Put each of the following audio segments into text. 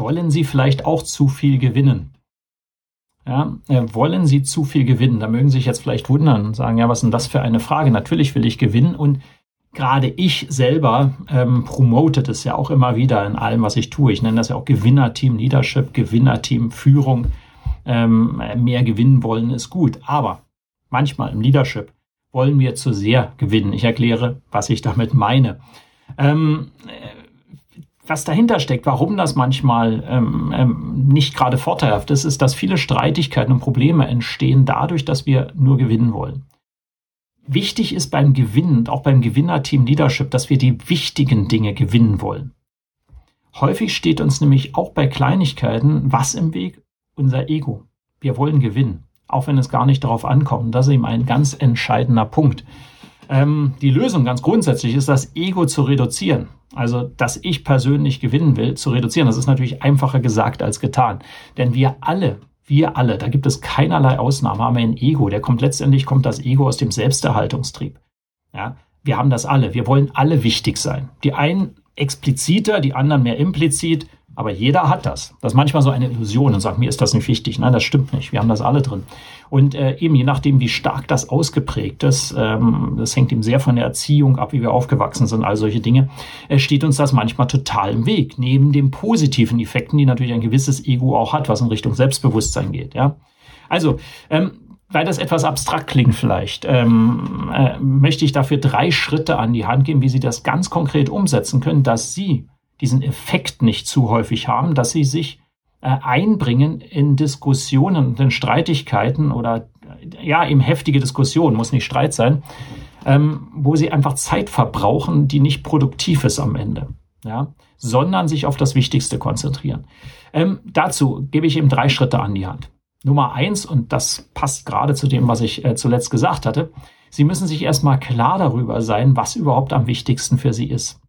wollen Sie vielleicht auch zu viel gewinnen? Ja, äh, wollen Sie zu viel gewinnen? Da mögen Sie sich jetzt vielleicht wundern und sagen, ja, was ist denn das für eine Frage? Natürlich will ich gewinnen und gerade ich selber ähm, promotet es ja auch immer wieder in allem, was ich tue. Ich nenne das ja auch Gewinnerteam Leadership, Gewinnerteam Führung. Ähm, mehr gewinnen wollen ist gut, aber manchmal im Leadership wollen wir zu sehr gewinnen. Ich erkläre, was ich damit meine. Ähm, was dahinter steckt, warum das manchmal ähm, ähm, nicht gerade vorteilhaft ist, ist, dass viele Streitigkeiten und Probleme entstehen dadurch, dass wir nur gewinnen wollen. Wichtig ist beim Gewinnen und auch beim Gewinnerteam Leadership, dass wir die wichtigen Dinge gewinnen wollen. Häufig steht uns nämlich auch bei Kleinigkeiten was im Weg? Unser Ego. Wir wollen gewinnen, auch wenn es gar nicht darauf ankommt. Das ist eben ein ganz entscheidender Punkt. Ähm, die Lösung ganz grundsätzlich ist, das Ego zu reduzieren. Also, dass ich persönlich gewinnen will, zu reduzieren. Das ist natürlich einfacher gesagt als getan. Denn wir alle, wir alle, da gibt es keinerlei Ausnahme, haben ein Ego. Der kommt letztendlich, kommt das Ego aus dem Selbsterhaltungstrieb. Ja, wir haben das alle. Wir wollen alle wichtig sein. Die einen expliziter, die anderen mehr implizit. Aber jeder hat das. Das ist manchmal so eine Illusion und sagt, mir ist das nicht wichtig. Nein, das stimmt nicht. Wir haben das alle drin. Und äh, eben je nachdem, wie stark das ausgeprägt ist, ähm, das hängt eben sehr von der Erziehung ab, wie wir aufgewachsen sind, all solche Dinge, äh, steht uns das manchmal total im Weg. Neben den positiven Effekten, die natürlich ein gewisses Ego auch hat, was in Richtung Selbstbewusstsein geht. Ja, also ähm, weil das etwas abstrakt klingt vielleicht, ähm, äh, möchte ich dafür drei Schritte an die Hand geben, wie Sie das ganz konkret umsetzen können, dass Sie diesen Effekt nicht zu häufig haben, dass sie sich äh, einbringen in Diskussionen und in Streitigkeiten oder ja, eben heftige Diskussionen, muss nicht Streit sein, ähm, wo sie einfach Zeit verbrauchen, die nicht produktiv ist am Ende, ja, sondern sich auf das Wichtigste konzentrieren. Ähm, dazu gebe ich eben drei Schritte an die Hand. Nummer eins, und das passt gerade zu dem, was ich äh, zuletzt gesagt hatte, Sie müssen sich erstmal klar darüber sein, was überhaupt am wichtigsten für Sie ist.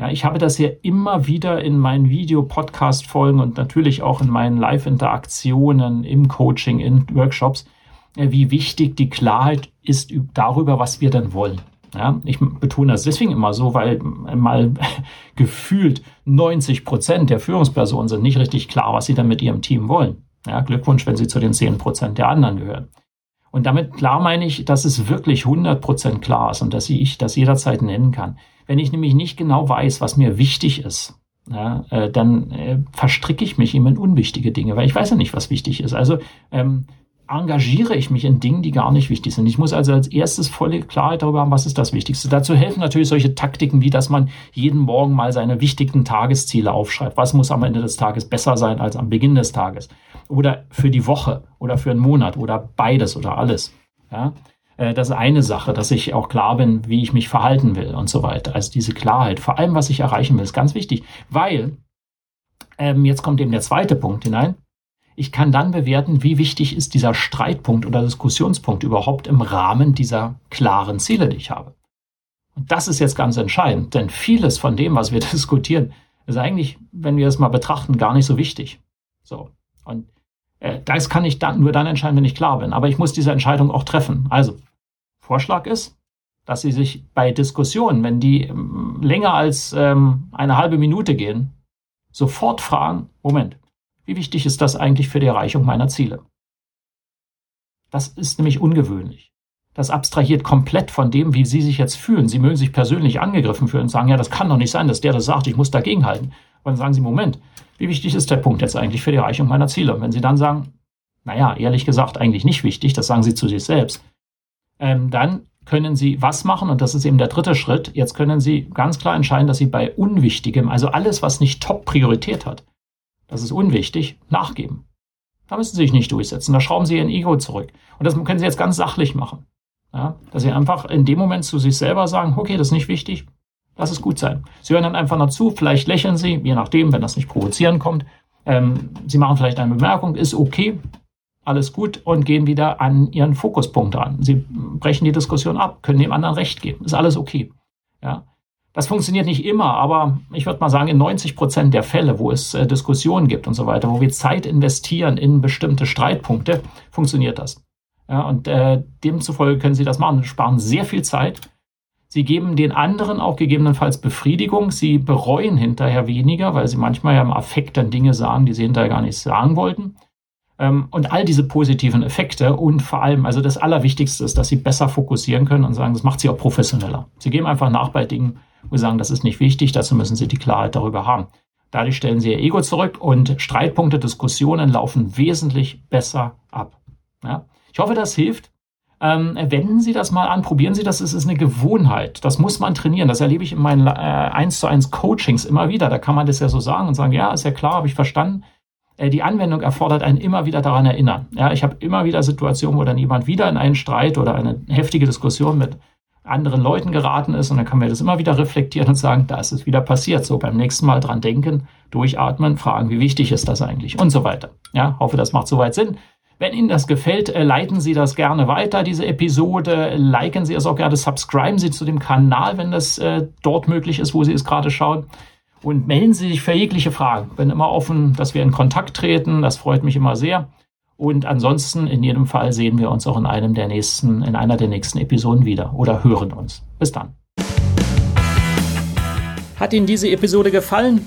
Ja, ich habe das ja immer wieder in meinen Video-Podcast-Folgen und natürlich auch in meinen Live-Interaktionen im Coaching, in Workshops, äh, wie wichtig die Klarheit ist darüber, was wir denn wollen. Ja, ich betone das deswegen immer so, weil mal gefühlt 90 Prozent der Führungspersonen sind nicht richtig klar, was sie dann mit ihrem Team wollen. Ja, Glückwunsch, wenn sie zu den 10 Prozent der anderen gehören. Und damit klar meine ich, dass es wirklich 100 Prozent klar ist und dass ich das jederzeit nennen kann. Wenn ich nämlich nicht genau weiß, was mir wichtig ist, ja, äh, dann äh, verstricke ich mich immer in unwichtige Dinge, weil ich weiß ja nicht, was wichtig ist. Also ähm, engagiere ich mich in Dingen, die gar nicht wichtig sind. Ich muss also als erstes volle Klarheit darüber haben, was ist das Wichtigste. Dazu helfen natürlich solche Taktiken, wie dass man jeden Morgen mal seine wichtigen Tagesziele aufschreibt. Was muss am Ende des Tages besser sein als am Beginn des Tages? Oder für die Woche oder für einen Monat oder beides oder alles. Ja? Äh, das ist eine Sache, dass ich auch klar bin, wie ich mich verhalten will und so weiter. Also diese Klarheit, vor allem was ich erreichen will, ist ganz wichtig, weil ähm, jetzt kommt eben der zweite Punkt hinein. Ich kann dann bewerten, wie wichtig ist dieser Streitpunkt oder Diskussionspunkt überhaupt im Rahmen dieser klaren Ziele, die ich habe. Und das ist jetzt ganz entscheidend, denn vieles von dem, was wir diskutieren, ist eigentlich, wenn wir es mal betrachten, gar nicht so wichtig. So. Und äh, das kann ich dann, nur dann entscheiden, wenn ich klar bin. Aber ich muss diese Entscheidung auch treffen. Also, Vorschlag ist, dass Sie sich bei Diskussionen, wenn die ähm, länger als ähm, eine halbe Minute gehen, sofort fragen, Moment, wie wichtig ist das eigentlich für die Erreichung meiner Ziele? Das ist nämlich ungewöhnlich. Das abstrahiert komplett von dem, wie Sie sich jetzt fühlen. Sie mögen sich persönlich angegriffen fühlen und sagen, ja, das kann doch nicht sein, dass der das sagt, ich muss dagegenhalten. Und dann sagen Sie, Moment, wie wichtig ist der Punkt jetzt eigentlich für die Erreichung meiner Ziele? Und wenn Sie dann sagen, naja, ehrlich gesagt, eigentlich nicht wichtig, das sagen Sie zu sich selbst, ähm, dann können Sie was machen, und das ist eben der dritte Schritt. Jetzt können Sie ganz klar entscheiden, dass Sie bei Unwichtigem, also alles, was nicht Top-Priorität hat, das ist unwichtig, nachgeben. Da müssen Sie sich nicht durchsetzen. Da schrauben Sie Ihren Ego zurück. Und das können Sie jetzt ganz sachlich machen. Ja, dass Sie einfach in dem Moment zu sich selber sagen, okay, das ist nicht wichtig, lass es gut sein. Sie hören dann einfach noch zu, vielleicht lächeln Sie, je nachdem, wenn das nicht provozieren kommt, Ähm, Sie machen vielleicht eine Bemerkung, ist okay, alles gut und gehen wieder an Ihren Fokuspunkt ran. Sie brechen die Diskussion ab, können dem anderen Recht geben, ist alles okay. Ja. Das funktioniert nicht immer, aber ich würde mal sagen, in 90 Prozent der Fälle, wo es äh, Diskussionen gibt und so weiter, wo wir Zeit investieren in bestimmte Streitpunkte, funktioniert das. Ja, und äh, demzufolge können Sie das machen. Sparen sehr viel Zeit. Sie geben den anderen auch gegebenenfalls Befriedigung. Sie bereuen hinterher weniger, weil sie manchmal ja im Affekt dann Dinge sagen, die sie hinterher gar nicht sagen wollten. Ähm, und all diese positiven Effekte und vor allem, also das Allerwichtigste ist, dass Sie besser fokussieren können und sagen, das macht Sie auch professioneller. Sie geben einfach nach bei Dingen, wo Sie sagen, das ist nicht wichtig, dazu müssen Sie die Klarheit darüber haben. Dadurch stellen Sie Ihr Ego zurück und Streitpunkte, Diskussionen laufen wesentlich besser ab. Ja? Ich hoffe, das hilft. Ähm, wenden Sie das mal an, probieren Sie das, es ist eine Gewohnheit. Das muss man trainieren. Das erlebe ich in meinen äh, 1 zu 1 Coachings immer wieder. Da kann man das ja so sagen und sagen, ja, ist ja klar, habe ich verstanden. Äh, die Anwendung erfordert einen immer wieder daran erinnern. Ja, ich habe immer wieder Situationen, wo dann jemand wieder in einen Streit oder eine heftige Diskussion mit anderen Leuten geraten ist und dann kann man das immer wieder reflektieren und sagen, da ist es wieder passiert. So beim nächsten Mal dran denken, durchatmen, fragen, wie wichtig ist das eigentlich und so weiter. Ja, hoffe, das macht soweit Sinn. Wenn Ihnen das gefällt, äh, leiten Sie das gerne weiter, diese Episode. Liken Sie es auch gerne, subscriben Sie zu dem Kanal, wenn das äh, dort möglich ist, wo Sie es gerade schauen und melden Sie sich für jegliche Fragen. Bin immer offen, dass wir in Kontakt treten. Das freut mich immer sehr. Und ansonsten, in jedem Fall, sehen wir uns auch in einem der nächsten, in einer der nächsten Episoden wieder oder hören uns. Bis dann. Hat Ihnen diese Episode gefallen?